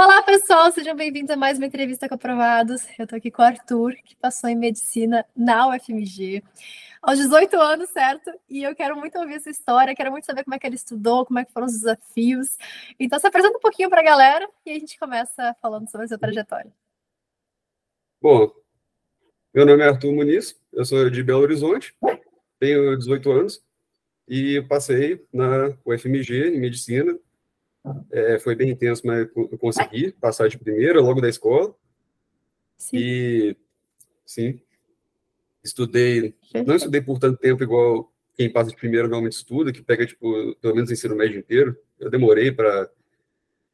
Olá, pessoal, sejam bem-vindos a mais uma entrevista com aprovados. Eu estou aqui com o Arthur, que passou em medicina na UFMG aos 18 anos, certo? E eu quero muito ouvir essa história, quero muito saber como é que ele estudou, como é que foram os desafios. Então, se apresenta um pouquinho para a galera e a gente começa falando sobre a sua trajetória. Bom, meu nome é Arthur Muniz, eu sou de Belo Horizonte, tenho 18 anos e passei na UFMG em medicina. É, foi bem intenso, mas eu consegui passar de primeira, logo da escola. Sim. E, sim, estudei, não estudei por tanto tempo igual quem passa de primeira normalmente estuda, que pega, tipo, pelo menos o ensino médio inteiro. Eu demorei para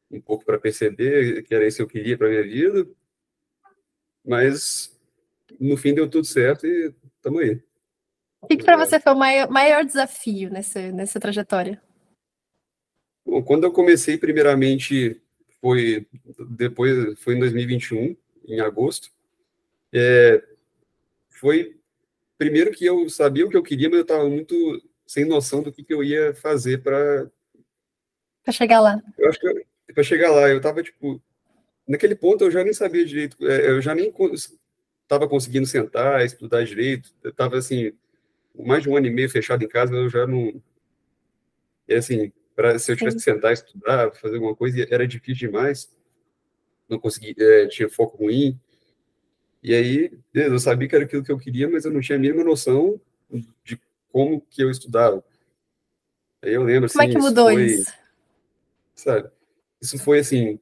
um pouco para perceber que era isso que eu queria para minha vida, mas no fim deu tudo certo e estamos aí. O que, que para você foi o maior, maior desafio nessa, nessa trajetória? Bom, quando eu comecei, primeiramente, foi depois foi em 2021, em agosto. É, foi primeiro que eu sabia o que eu queria, mas eu estava muito sem noção do que, que eu ia fazer para para chegar lá. Eu acho que para chegar lá, eu estava tipo naquele ponto eu já nem sabia direito, é, eu já nem estava conseguindo sentar, estudar direito. Eu estava assim mais de um ano e meio fechado em casa, eu já não. É assim, para se eu tivesse que sentar, estudar, fazer alguma coisa, era difícil demais. Não consegui, é, tinha foco ruim. E aí, eu sabia que era aquilo que eu queria, mas eu não tinha a mínima noção de como que eu estudava. Aí eu lembro, assim... Como é que assim, mudou isso? Foi, isso? Sabe? Isso foi, assim...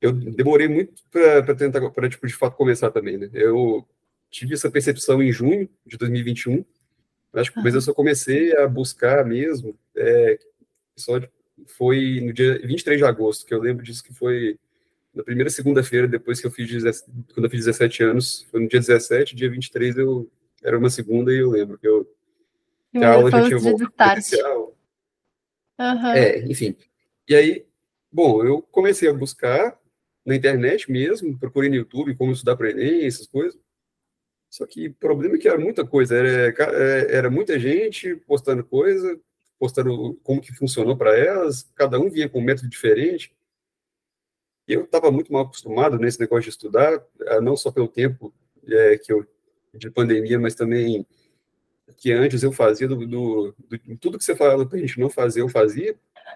Eu demorei muito para tentar, para, tipo, de fato começar também, né? Eu tive essa percepção em junho de 2021, acho que mas eu só comecei a buscar mesmo, é, só foi no dia 23 de agosto, que eu lembro disso que foi na primeira segunda-feira, depois que eu fiz, quando eu fiz 17 anos, foi no dia 17, dia 23 eu, era uma segunda e eu lembro que eu, que a aula já tinha voltado. Uhum. É, enfim. E aí, bom, eu comecei a buscar na internet mesmo, procurei no YouTube como estudar para Enem, essas coisas. Só que o problema é que era muita coisa, era, é, era muita gente postando coisa, postando como que funcionou para elas, cada um vinha com um método diferente. E eu estava muito mal acostumado nesse negócio de estudar, ah, não só pelo tempo é, que eu de pandemia, mas também que antes eu fazia do, do, do tudo que você falava para a gente não fazer, eu fazia,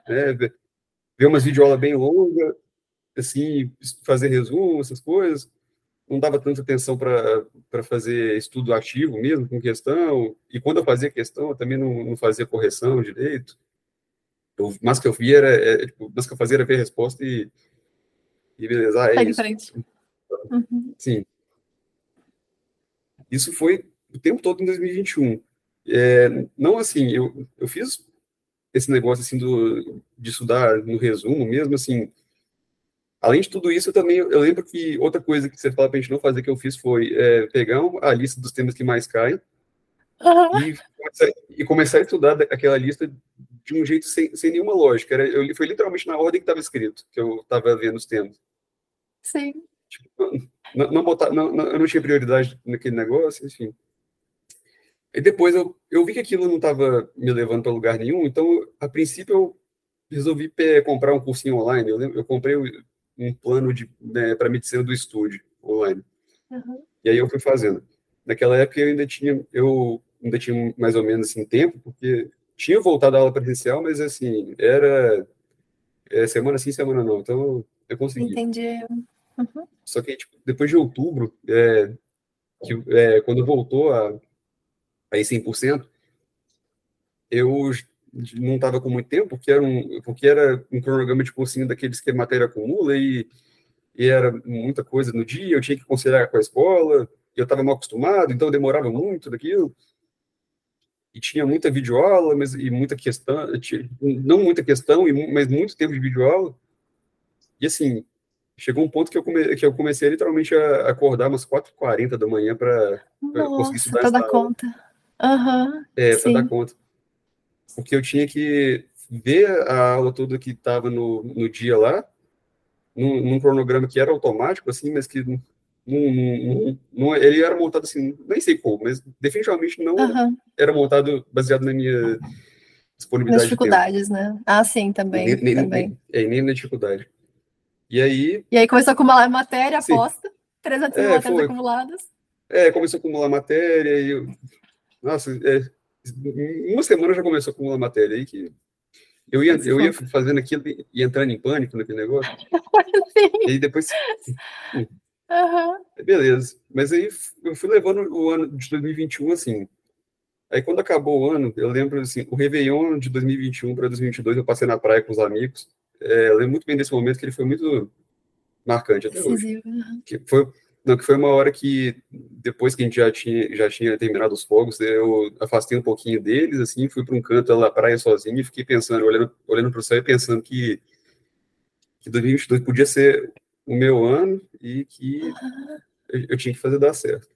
né? Ver umas videoaulas bem longas, assim, fazer resumo, essas coisas não dava tanta atenção para fazer estudo ativo mesmo, com questão, e quando eu fazia questão, eu também não, não fazia correção direito. Eu, mas que eu via era, é, tipo, mas que eu fazia era ver a resposta e, e beleza, ah, é isso. Uhum. Sim. Isso foi o tempo todo em 2021. É, não assim, eu, eu fiz esse negócio assim do, de estudar no resumo mesmo, assim, Além de tudo isso, eu também eu lembro que outra coisa que você fala para a gente não fazer que eu fiz foi é, pegar a lista dos temas que mais caem uhum. e, começar, e, começar, a estudar aquela lista de um jeito sem, sem nenhuma lógica. Era, eu, foi literalmente na ordem que estava escrito que eu estava vendo os temas. Sim. Tipo, não, não, botar, não, não, eu não tinha prioridade naquele negócio, enfim. E depois eu, eu vi que aquilo não estava me levando para lugar nenhum, então, a princípio, eu resolvi comprar um cursinho online. Eu, eu comprei um plano de né, para medicina do estúdio online. Uhum. E aí eu fui fazendo. Naquela época eu ainda tinha eu ainda tinha mais ou menos assim tempo, porque tinha voltado à aula presencial, mas assim, era é, semana sim, semana não. Então eu consegui. Entendi. Uhum. Só que tipo, depois de outubro, é, que, é, quando voltou a, a 100%, eu não estava com muito tempo, porque era um, porque era um cronograma de cursinho daqueles que a matéria acumula e, e era muita coisa no dia, eu tinha que considerar com a escola, eu estava mal acostumado, então demorava muito daquilo. E tinha muita videoaula, mas e muita questão, não muita questão, mas muito tempo de videoaula. E assim, chegou um ponto que eu, come, que eu comecei literalmente a acordar umas 4h40 da manhã para conseguir estudar. Para dar conta. Uhum, é, para dar conta porque eu tinha que ver a aula toda que estava no, no dia lá, num, num, cronograma que era automático, assim, mas que não, não, não, ele era montado assim, nem sei como, mas definitivamente não uhum. era montado baseado na minha disponibilidade. Nas dificuldades, né? Ah, sim, também. Nem, nem, também. Nem, é, nem na dificuldade. E aí. E aí começou a acumular matéria, aposta, 300 mil é, matérias acumuladas. É, começou a acumular matéria e eu. Nossa, é, uma semana já começou a acumular matéria aí que. Eu ia, eu ia fazendo aquilo e entrando em pânico naquele negócio. e aí depois. Uhum. Beleza. Mas aí eu fui levando o ano de 2021 assim. Aí quando acabou o ano, eu lembro assim, o Réveillon de 2021 para 2022, eu passei na praia com os amigos. É, eu lembro muito bem desse momento que ele foi muito marcante até hoje. Que foi, não, que foi uma hora que, depois que a gente já tinha, já tinha terminado os fogos, eu afastei um pouquinho deles, assim, fui para um canto na praia sozinho e fiquei pensando, olhando, olhando para o céu e pensando que, que 2022 podia ser o meu ano e que eu, eu tinha que fazer dar certo.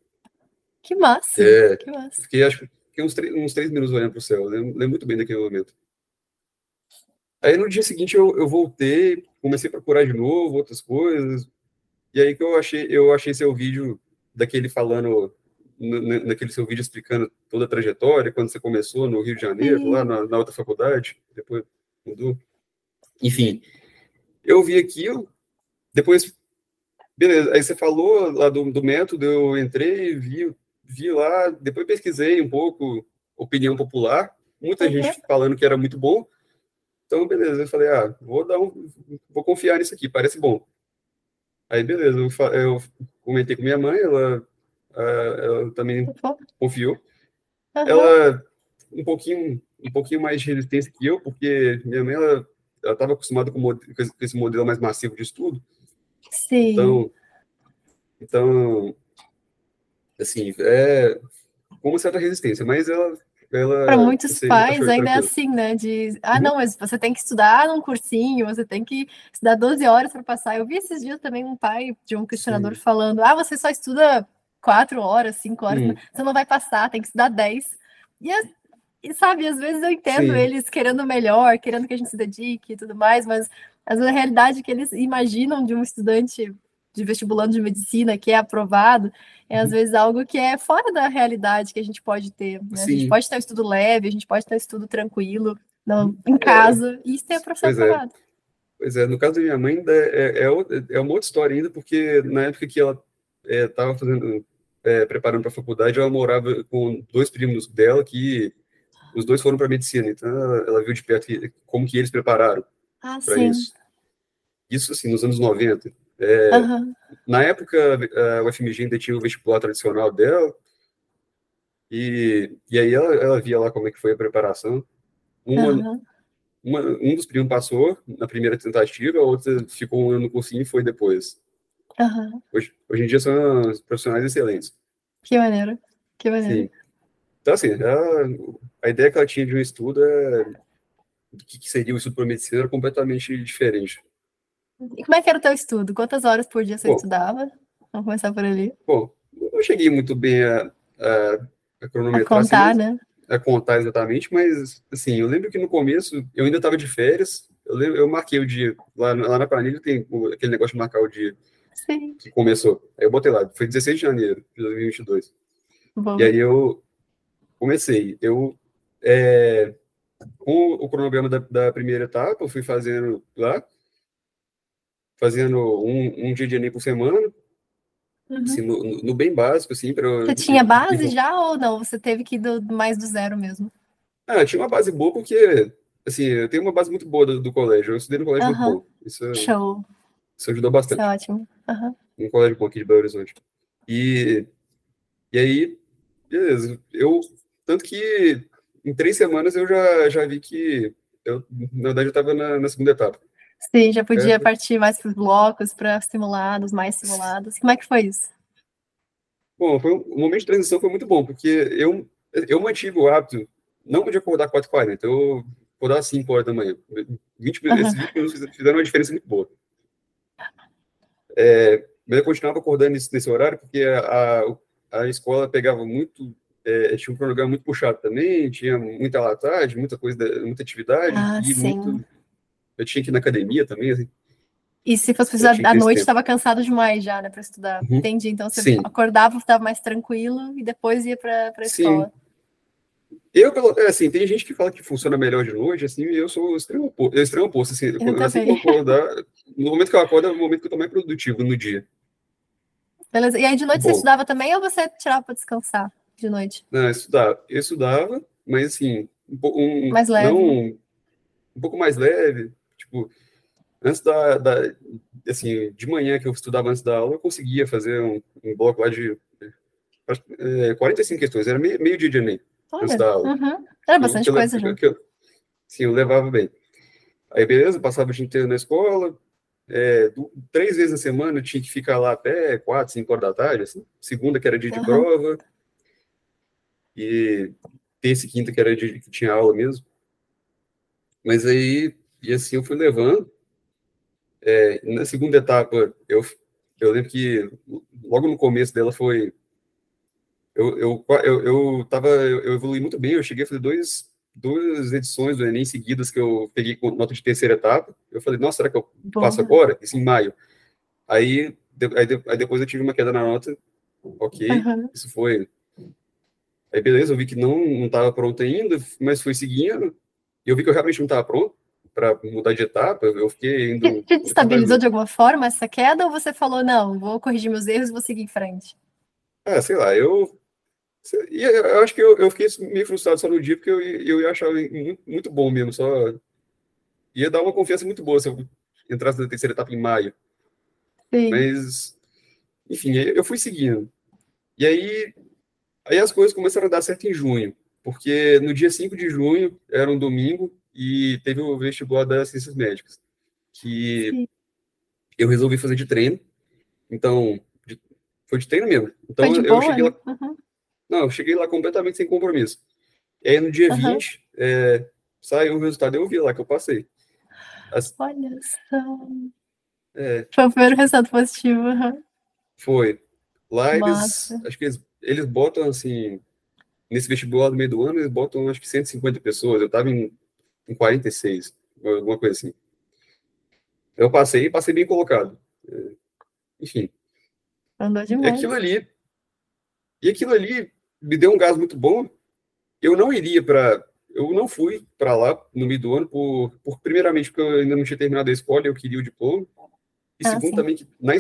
Que massa! É, que massa. Fiquei, acho, fiquei uns, uns três minutos olhando para o céu, lembro, lembro, muito bem daquele momento. Aí no dia seguinte eu, eu voltei, comecei a procurar de novo outras coisas, e aí que eu achei, eu achei seu vídeo daquele falando, naquele seu vídeo explicando toda a trajetória, quando você começou no Rio de Janeiro, lá na, na outra faculdade, depois mudou. Enfim, eu vi aquilo, depois, beleza, aí você falou lá do, do método, eu entrei, vi, vi lá, depois pesquisei um pouco opinião popular, muita uhum. gente falando que era muito bom. Então, beleza, eu falei, ah, vou dar um, vou confiar nisso aqui, parece bom. Aí, beleza, eu, eu comentei com minha mãe, ela, ela também confiou. Uhum. Ela, um pouquinho, um pouquinho mais de resistência que eu, porque minha mãe, ela estava acostumada com, com, esse modelo mais massivo de estudo. Sim. Então, então assim, é com uma certa resistência, mas ela para muitos pais ainda é assim, né? De ah, uhum. não, mas você tem que estudar num cursinho, você tem que estudar 12 horas para passar. Eu vi esses dias também um pai de um questionador Sim. falando: ah, você só estuda quatro horas, cinco horas, uhum. você não vai passar, tem que estudar 10. E, e sabe, às vezes eu entendo Sim. eles querendo melhor, querendo que a gente se dedique e tudo mais, mas às vezes a realidade que eles imaginam de um estudante de vestibulando de medicina que é aprovado, é às uhum. vezes algo que é fora da realidade que a gente pode ter. Né? A gente pode ter um estudo leve, a gente pode ter um estudo tranquilo, não, em é. casa, é. e isso tem a processo pois aprovado. É. Pois é, no caso da minha mãe, ainda é, é, é uma outra história ainda, porque na época que ela estava é, fazendo, é, preparando para a faculdade, ela morava com dois primos dela que os dois foram para medicina, então ela, ela, viu de perto como que eles prepararam ah, para isso. Isso, assim, nos anos 90. É, uhum. Na época, a UFMG ainda tinha o vestibular tradicional dela, e, e aí ela, ela via lá como é que foi a preparação. Uma, uhum. uma, um dos primos passou na primeira tentativa, a outra ficou um ano no cursinho e foi depois. Uhum. Hoje, hoje em dia são profissionais excelentes. Que maneiro, que maneiro. Sim. Então, assim, a, a ideia que ela tinha de um estudo é, do que seria o estudo para medicina era completamente diferente. E como é que era o teu estudo? Quantas horas por dia você Bom, estudava? Vamos começar por ali. Bom, eu cheguei muito bem a, a, a cronometrar. A contar, assim, né? A contar exatamente, mas, assim, eu lembro que no começo, eu ainda estava de férias, eu, lembro, eu marquei o dia, lá, lá na planilha tem aquele negócio de marcar o dia Sim. que começou. Aí eu botei lá, foi 16 de janeiro de 2022. Bom. E aí eu comecei. Eu, é, com o cronograma da, da primeira etapa, eu fui fazendo lá, fazendo um, um dia de Enem por semana, uhum. assim, no, no, bem básico, assim, para Você tinha base já ou não? Você teve que ir do, mais do zero mesmo? Ah, tinha uma base boa porque, assim, eu tenho uma base muito boa do, do colégio. Eu estudei no colégio uhum. muito bom. Isso, Show. Isso ajudou bastante. Isso é ótimo. Uhum. Um colégio bom aqui de Belo Horizonte. E, e aí, beleza. Eu, tanto que em três semanas eu já, já vi que eu, na verdade, eu estava na, na segunda etapa. Sim, já podia partir mais para os blocos, para simulados, mais simulados. Como é que foi isso? Bom, foi um, o momento de transição foi muito bom, porque eu, eu mantive o hábito, não de acordar 4h40, eu acordava 5 horas da manhã. 20, uhum. Esses 20 minutos fizeram uma diferença muito boa. É, mas eu continuava acordando nesse, nesse horário, porque a, a, a escola pegava muito é, tinha um cronograma muito puxado também, tinha muita tarde, muita coisa, muita atividade, ah, e sim. muito, eu tinha que ir na academia também, assim. E se fosse precisar à noite, estava cansado demais já, né, para estudar. Uhum. Entendi. Então você Sim. acordava, estava mais tranquilo e depois ia para a escola. Eu, é, assim, tem gente que fala que funciona melhor de noite, assim, e eu sou extremo oposto, extremo oposto assim, Eu assim que eu acordar, no momento que eu acordo é o momento que eu tô mais produtivo no dia. Beleza. E aí de noite Bom. você estudava também ou você tirava para descansar de noite? Não, eu estudava, eu estudava, mas assim, um, pouco- um, Mais leve. não, um pouco mais leve, tipo, antes da, da, assim, de manhã que eu estudava antes da aula, eu conseguia fazer um, um bloco lá de é, 45 questões, era meio, meio dia de Enem. Antes da aula. Uhum. Era bastante Eu- eu- coisa já. que eu- sim, eu levava bem. Aí, beleza, passava o dia inteiro na escola. é, três vezes na semana eu tinha que ficar lá até quatro, cinco horas da tarde. Assim. Segunda, que era dia de Aham. prova. E terça e quinta, que era dia que tinha aula mesmo. Mas aí, e assim eu fui levando. É, na segunda etapa, eu, eu lembro que logo no começo dela foi eu, eu, eu, eu, tava, eu, evolui muito bem, eu cheguei a fazer dois, duas edições do Enem seguidas que eu peguei com nota de terceira etapa. Eu falei, nossa, será que eu Bom, passo agora? Isso em maio. Aí, de- aí, de- aí depois eu tive uma queda na nota, ok, Aham. isso foi. Aí beleza, eu vi que não não estava pronto ainda, mas fui seguindo, e eu vi que eu realmente não estava pronto para mudar de etapa, eu fiquei indo. Te, destabilizou de alguma forma essa queda ou você falou, não, vou corrigir meus erros vou seguir em frente? Ah, sei lá, eu. e Eu acho que eu, eu fiquei meio frustrado só no dia, porque eu, eu ia achar muito, muito bom mesmo, só. Ia dar uma confiança muito boa se eu entrasse na terceira etapa em maio. Sim. Mas, enfim, eu fui seguindo. E aí, aí as coisas começaram a dar certo em junho, porque no dia 5 de junho, era um domingo, e teve o vestibular das ciências médicas, que Sim. eu resolvi fazer de treino. Então, de- foi de treino mesmo. Então, eu boa, cheguei lá? Uhum. Não, eu cheguei lá completamente sem compromisso. E aí no dia Aham. 20, é, saiu o resultado, eu vi lá que eu passei. As- Olha só. é, Foi o primeiro resultado positivo. aham. foi. Lá eles, acho que eles, eles botam assim, nesse vestibular do meio do ano, eles botam acho que 150 pessoas. Eu tava em, em 46, alguma coisa assim. Eu passei e passei bem colocado. É, enfim. Andou E demais. aquilo ali, e aquilo ali me deu um gás muito bom. Eu não iria para, eu não fui para lá no meio do ano por, por primeiramente porque eu ainda não tinha terminado a escola, e eu queria o diploma. E Ah, segundo sim. também que na,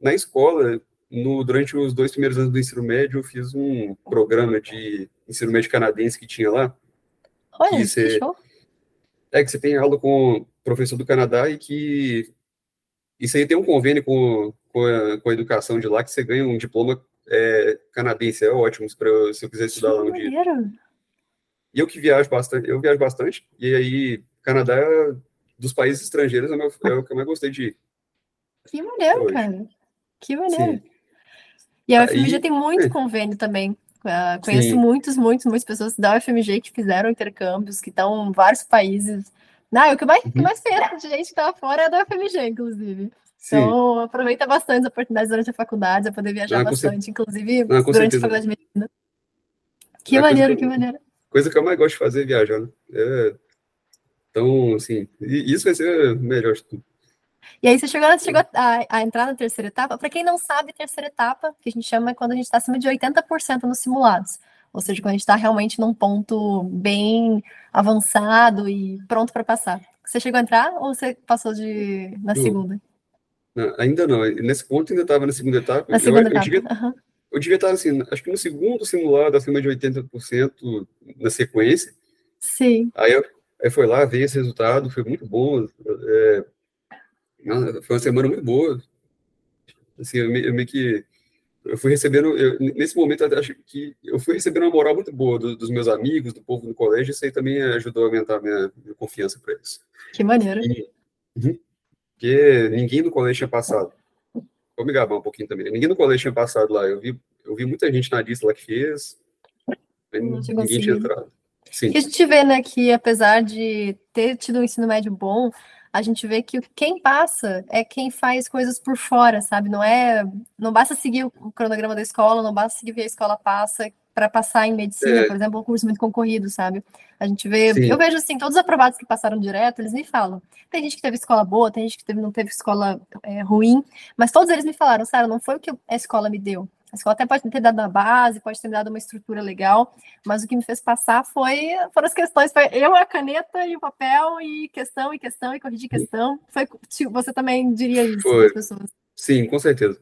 na escola, no, durante os dois primeiros anos do ensino médio, eu fiz um programa de ensino médio canadense que tinha lá. Olha, que que você- show. É que você tem aula com professor do Canadá e que isso aí tem um convênio com, com, a, com a educação de lá que você ganha um diploma é, canadense. É ótimo pra, se eu quiser Que estudar lá um dia. E eu que viajo bastante, eu viajo bastante, e aí Canadá, dos países estrangeiros, é, o meu- é o que eu mais gostei de ir. Que maneiro, Hoje. cara. Que maneiro. Sim. E a Aí- UFMG tem muito é. convênio também. Ah, conheço Sim. muitos, muitos, muitas pessoas da UFMG que fizeram intercâmbios, que estão em vários países. Não, o que mais, o que Uhum. mais conheço de gente que estava fora é da UFMG, inclusive. Sim, Então, aproveita bastante as oportunidades durante a faculdade, a poder viajar Ah, bastante, inclusive Ah, durante certeza. a faculdade de medicina. Que É, coisa maneiro, que maneiro. coisa que eu mais gosto de fazer é viajar, né? É, então, assim, isso vai ser melhor de tudo. E aí você chegou, chegou a, a entrar na terceira etapa. Para quem não sabe, terceira etapa, que a gente chama é quando a gente está acima de 80% nos simulados. Ou seja, quando a gente está realmente num ponto bem avançado e pronto para passar. Você chegou a entrar ou você passou de na Eu- segunda? Não, ainda não, nesse ponto ainda estava na segunda etapa. Na Eu- segunda eu, etapa. devia, aham. eu devia estar, assim, acho que no segundo simulado, acima de 80% na sequência. Sim. Aí, eu, aí foi lá ver esse resultado, foi muito bom. é, foi uma semana muito boa. Assim, eu, me- eu meio que eu fui recebendo, eu- nesse momento, eu acho que eu fui recebendo uma moral muito boa do- dos meus amigos, do povo no colégio, isso aí também ajudou a aumentar a minha, minha confiança para isso. Que maneiro. E- Uhum. Porque ninguém no colégio tinha passado. Vou me gabar um pouquinho também. Ninguém no colégio tinha passado lá. Eu vi, eu vi muita gente na lista lá que fez, Não tinha ninguém tinha conseguido. entrado. Sim, E a gente vê, né, que apesar de ter tido um ensino médio bom, a gente vê que quem passa é quem faz coisas por fora, sabe? Não é, não basta seguir o cronograma da escola, não basta seguir o que a escola passa para passar em medicina, É. por exemplo, um curso muito concorrido, sabe? A gente vê, Sim. eu vejo assim, todos os aprovados que passaram direto, eles me falam. Tem gente que teve escola boa, tem gente que teve, não teve escola é, ruim, mas todos eles me falaram, Sara, não foi o que a escola me deu. A escola até pode ter dado a base, pode ter dado uma estrutura legal, mas o que me fez passar foi foram as questões, foi eu, a caneta e o papel, e questão, e questão, e corrigir questão. Foi, você também diria isso para as pessoas? Sim, com certeza.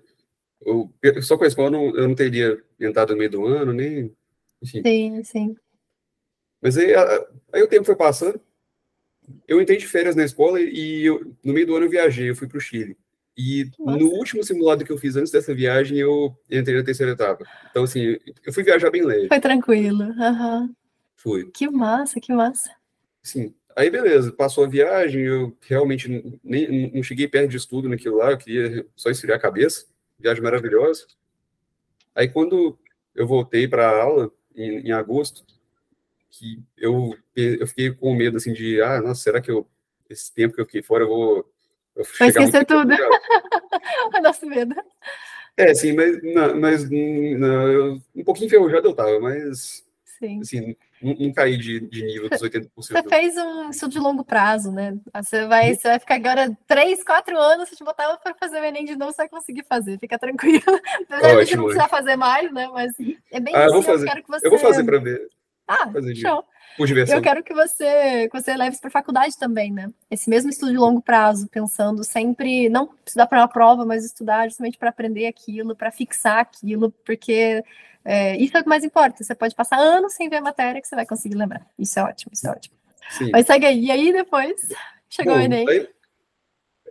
Eu, só com a escola eu não, eu não teria entrado no meio do ano, nem. Enfim. Sim, sim. Mas aí, aí o tempo foi passando. Eu entrei de férias na escola e eu, no meio do ano eu viajei, eu fui para o Chile. E Nossa. no último simulado que eu fiz antes dessa viagem, eu entrei na terceira etapa. Então, assim, eu fui viajar bem leve. Foi tranquilo. Uhum. Fui. Que massa, que massa. Sim. Aí, beleza, passou a viagem, eu realmente nem, não cheguei perto de estudo naquilo lá, eu queria só esfriar a cabeça. Viagem maravilhosa. Aí, quando eu voltei para a aula, em, em agosto, que eu, eu fiquei com medo, assim, de, ah, nossa, será que eu, esse tempo que eu fiquei fora, eu vou Vai esquecer tudo. o nosso medo. É, sim, mas, não, mas não, eu, um pouquinho enferrujado eu tava, mas sim. assim, não, não caí de, de nível dos 80%. Você fez um estudo de longo prazo, né? Você vai, você vai ficar agora 3, 4 anos, se te botar para fazer o Enem de novo, você vai conseguir fazer, fica tranquilo. Apesar de não precisar fazer mais, né? Mas é bem ah, assim, eu, vou fazer. eu quero que você... Eu vou fazer para ver. Ah, fazer show. Eu quero que você, que você leve isso para faculdade também, né? Esse mesmo estudo de longo prazo, pensando sempre, não estudar para uma prova, mas estudar justamente para aprender aquilo, para fixar aquilo, porque é, isso é o que mais importa. Você pode passar anos sem ver a matéria que você vai conseguir lembrar. Isso é ótimo, isso é ótimo. Sim. Mas segue aí. E aí depois chegou Bom, o Enem. Aí,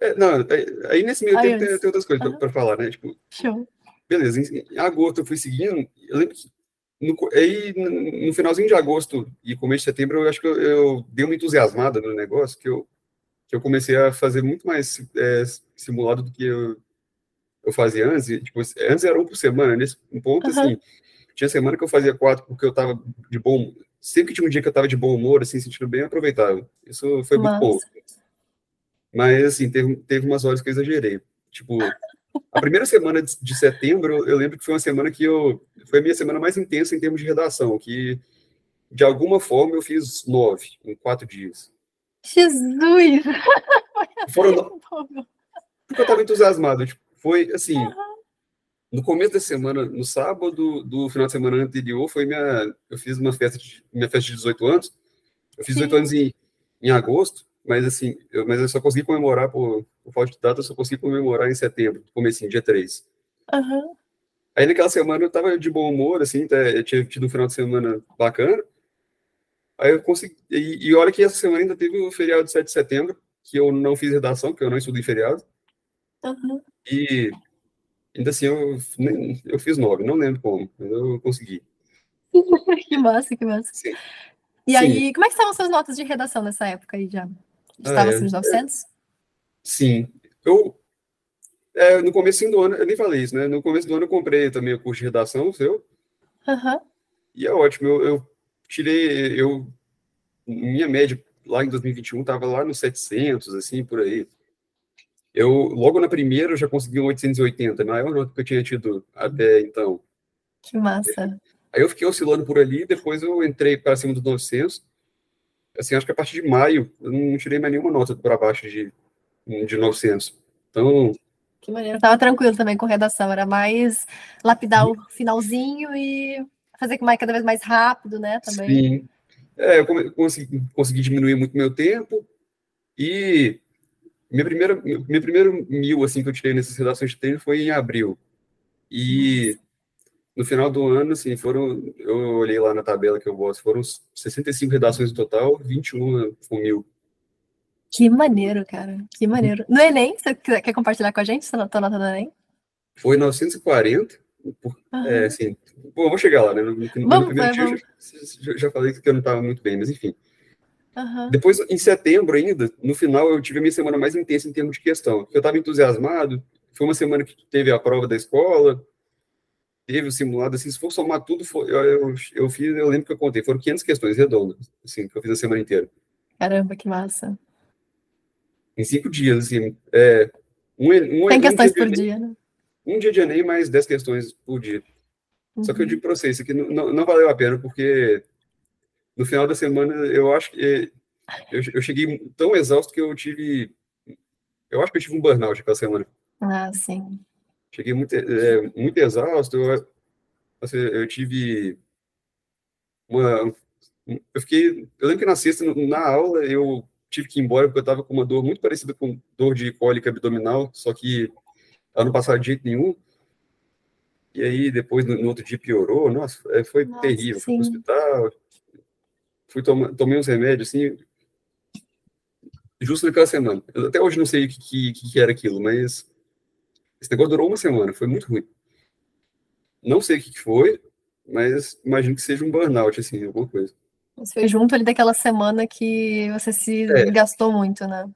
é, não, aí, nesse meio tempo tem, tem, outras coisas uhum. para falar, né? Tipo, Show. Beleza, em agosto eu fui seguindo. Eu lembro que no, aí, no finalzinho de agosto e começo de setembro, eu acho que eu, eu dei uma entusiasmada no negócio, que eu, que eu comecei a fazer muito mais é, simulado do que eu, eu fazia antes. E, tipo, antes era um por semana, nesse ponto, uhum. assim, tinha semana que eu fazia quatro porque eu tava de bom... Sempre que tinha um dia que eu tava de bom humor, assim, sentindo bem aproveitável. Isso foi muito bom. Mas, assim, teve, teve umas horas que eu exagerei. Tipo, a primeira semana de setembro, eu lembro que foi uma semana que eu. Foi a minha semana mais intensa em termos de redação, que de alguma forma eu fiz nove em quatro dias. Jesus! Foram no... Porque eu estava entusiasmado. Tipo, foi assim. Uhum. No começo da semana, no sábado do final de semana anterior, foi minha. Eu fiz uma festa de, minha festa de 18 anos. Eu fiz Sim. 18 anos em, em agosto, mas assim, eu, mas eu só consegui comemorar por por falta de data, eu só consegui comemorar em setembro, comecinho, dia 3. Uhum. Aí naquela semana eu tava de bom humor, assim, eu tinha tido um final de semana bacana. Aí eu consegui. E, e olha que essa semana ainda teve o feriado de 7 de setembro, que eu não fiz redação, porque eu não estudei feriado. Uhum. E ainda assim eu, eu fiz nove, não lembro como, mas eu consegui. que massa, que massa. Sim. E Sim. aí, como é que estavam suas notas de redação nessa época aí já? Estava ah, é, nos 900? É. Sim. Eu, é, no começo do ano, eu nem falei isso, né? No começo do ano eu comprei também o curso de redação, o seu. Uhum. E é ótimo. Eu, eu tirei, eu, minha média lá em 2021 estava lá nos 700, assim, por aí. Eu, logo na primeira, eu já consegui um 880, maior nota que eu tinha tido até então. Que massa. Aí eu fiquei oscilando por ali, depois eu entrei para cima dos 900. Assim, acho que a partir de maio, eu não tirei mais nenhuma nota para baixo de de 900. Então. Que maneiro. Eu tava tranquilo também com redação, era mais lapidar o finalzinho e fazer que mais cada vez mais rápido, né? Também. Sim. É, eu consegui, consegui diminuir muito meu tempo e minha primeira, meu primeiro mil assim que eu tirei nessas redações de treino foi em abril. E no final do ano, assim, foram, eu olhei lá na tabela que eu gosto, foram 65 redações no total, 21 com mil. Que maneiro, cara. Que maneiro. No Enem, você quer compartilhar com a gente sua nota do Enem? Foi 940. Por, uhum. é, assim, bom, vou chegar lá, né? No, no vamos, primeiro dia vamos. Já, já, falei que eu não estava muito bem, mas enfim. Uhum. Depois, em setembro ainda, no final, eu tive a minha semana mais intensa em termos de questão. Eu estava entusiasmado, foi uma semana que teve a prova da escola, teve o simulado, assim, se for somar tudo, foi, eu, eu, eu, fiz, eu lembro que eu contei, foram 500 questões redondas, assim, que eu fiz a semana inteira. Caramba, que massa em cinco dias, assim. É, um, um, Tem questões um por dia, né? Um dia de Enem, mais dez questões por dia. Uhum. Só que eu uhum. digo para vocês, isso aqui não, não, não, valeu a pena, porque no final da semana eu acho que eu, eu cheguei tão exausto que eu tive. Eu acho que eu tive um burnout aquela semana. Ah, sim. Cheguei muito, é, muito exausto. Eu, assim, eu tive uma. Eu fiquei. Eu lembro que na sexta, na aula, eu tive que ir embora porque eu estava com uma dor muito parecida com dor de cólica abdominal, só que ela não passava de jeito nenhum. E aí, depois, no, no outro dia, piorou. Nossa, é, foi Nossa, terrível. Sim. Fui pro hospital, fui tomar, tomei uns remédios, assim, justo naquela semana. Eu até hoje não sei o que, que, que, era aquilo, mas esse negócio durou uma semana, foi muito ruim. Não sei o que, que foi, mas imagino que seja um burnout, assim, alguma coisa. Você foi junto ali daquela semana que você se é. gastou muito, né?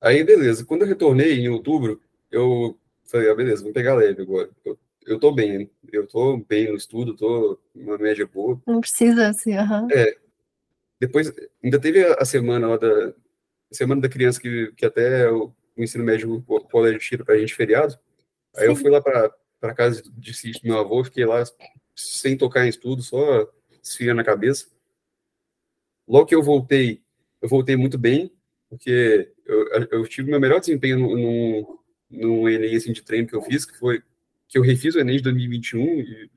Aí, beleza. Quando eu retornei em outubro, eu falei, ah, beleza, vamos pegar leve agora. Eu, eu tô bem, eu tô bem no estudo, tô numa média boa. Não precisa, assim, aham. Uhum. É. Depois, ainda teve a semana lá da, semana da criança que, que até o, o ensino médio, o colégio tira pra gente feriado. Aí Sim. eu fui lá pra, pra casa de sítio do meu avô, fiquei lá sem tocar em estudo, só esfriando na cabeça. Logo que eu voltei, eu voltei muito bem, porque eu, eu tive meu melhor desempenho num, num Enem assim, de treino que eu fiz, que foi que eu refiz o Enem de 2021 e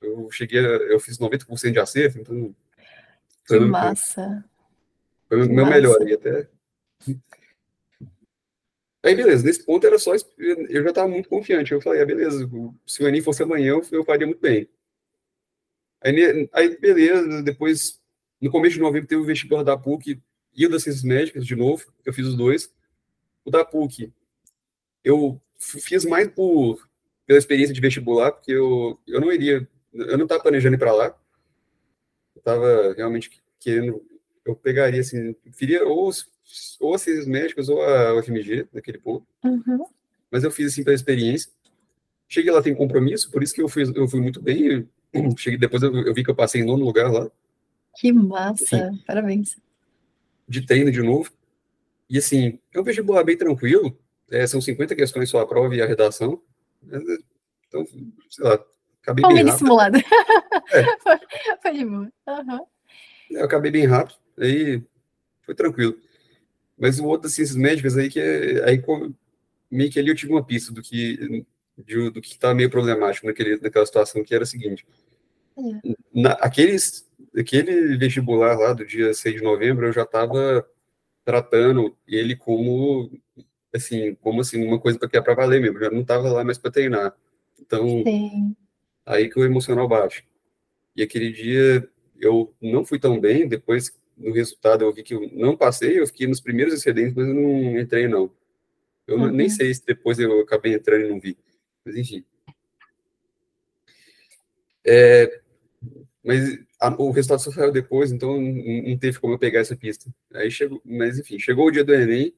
eu cheguei, a, eu fiz 90% de acerto, então... Que massa! Foi o meu melhor aí até. Aí, beleza, nesse ponto era só. Eu já estava muito confiante. Eu falei, ah, beleza, se o Enem fosse amanhã, eu faria muito bem. Aí, aí, beleza, depois, no começo de novembro, teve o vestibular da PUC e o das Ciências Médicas, de novo. Eu fiz os dois. O da PUC, eu fiz mais por, pela experiência de vestibular, porque eu, eu não iria. Eu não estava planejando ir para lá. Eu estava realmente querendo eu pegaria assim, queria ou, ou as ciências médicas ou a UFMG, naquele ponto. Uhum. Mas eu fiz assim pela experiência. Cheguei lá, tem compromisso, por isso que eu fui, eu fui muito bem. cheguei, depois eu, eu vi que eu passei em nono lugar lá. Que massa, assim, parabéns. De treino de novo. E assim, é um vestibular bem tranquilo. É, são 50 questões só a prova e a redação. Então, sei lá, acabei bem rápido. simulado. É. foi, foi de boa. Uhum. Eu acabei bem rápido. Aí foi tranquilo. Mas o outro das ciências médicas aí que é, aí meio que ali eu tive uma pista do que de, do que estava meio problemático naquele, naquela situação que era o seguinte. É. Na, aqueles, aquele vestibular lá do dia 6 de novembro, eu já estava tratando ele como assim, como assim, uma coisa que é para valer mesmo, já não estava lá mais para treinar. Então, Sim. aí que o emocional bate. E aquele dia eu não fui tão bem, depois no resultado eu vi que eu não passei, eu fiquei nos primeiros excedentes, mas eu não entrei, não. Eu uhum. nem sei se depois eu acabei entrando e não vi. Mas enfim. É, mas a, o resultado só saiu depois, então não, não, teve como eu pegar essa pista. Aí chegou, mas enfim, chegou o dia do Enem,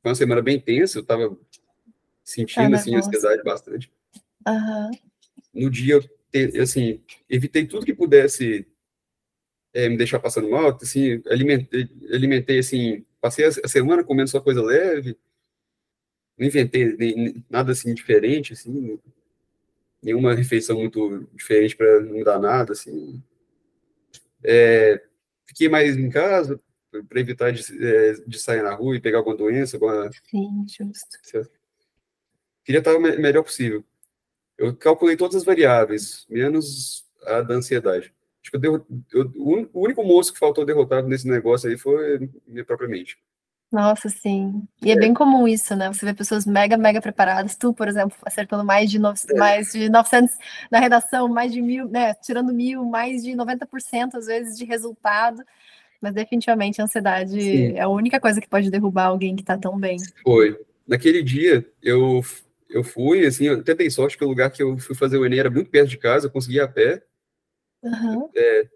foi uma semana bem tensa, eu tava sentindo, assim, ansiedade bastante. Uhum. No dia, eu, assim, evitei tudo que pudesse é, me deixar passando mal, assim, alimentei, alimentei, assim, passei a semana comendo só coisa leve, não inventei nem, nada, assim, diferente, assim, nenhuma refeição muito diferente para não dar nada, assim. É, fiquei mais em casa, para evitar de, é, de, sair na rua e pegar alguma doença, alguma... Sim, justo. Queria estar o melhor possível. Eu calculei todas as variáveis, menos a da ansiedade. Acho que eu eu, o único moço que faltou derrotado nesse negócio aí foi minha própria mente. Nossa, sim. E é, é, bem comum isso, né? Você vê pessoas mega, mega preparadas. Tu, por exemplo, acertando mais de, no... é. mais de 900 na redação, mais de mil, né? Tirando mil, mais de 90% às vezes de resultado. Mas definitivamente a ansiedade sim. é a única coisa que pode derrubar alguém que tá tão bem. Foi. Naquele dia, eu, eu fui, assim, eu até dei sorte que o lugar que eu fui fazer o Enem era muito perto de casa, eu consegui a pé. Uhum. É,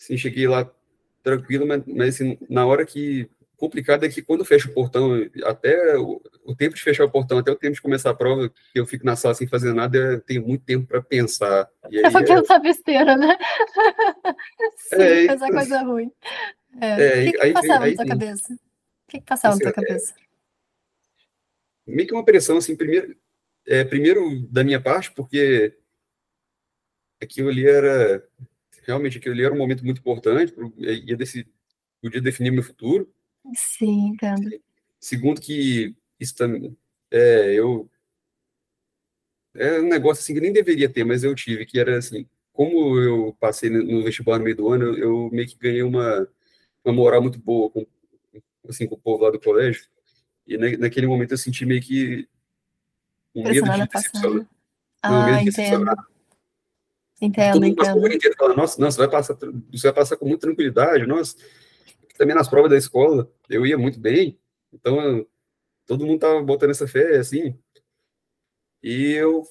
assim, cheguei lá tranquilo, mas, mas assim, na hora que complicado é que quando fecha o portão, até o, o, tempo de fechar o portão, até o tempo de começar a prova, que eu fico na sala sem fazer nada, eu tenho muito tempo para pensar. E é para pensar besteira, né? Sim, é, pensar coisa ruim. É. É, o que, que aí, passava aí, na tua aí, cabeça? O que, que passava assim, na tua cabeça? meio que uma pressão, assim, primeiro, é, primeiro da minha parte, porque aquilo ali era realmente aquilo ali era um momento muito importante, ia desse, podia definir meu futuro. Sim, entendo. Segundo que isso também, é, eu é um negócio assim que nem deveria ter, mas eu tive, que era assim, como eu passei no vestibular no meio do ano, eu, eu meio que ganhei uma, uma moral muito boa com, assim, com o povo lá do colégio, e na, naquele momento eu senti meio que um medo de decepcionar. Ah, entendo. Entendo, Todo mundo entendo. Inteiro fala, nossa, nossa, vai passar, você vai passar com muita tranquilidade, nossa. Também nas provas da escola, eu ia muito bem, então todo mundo tava botando essa fé, assim, e eu,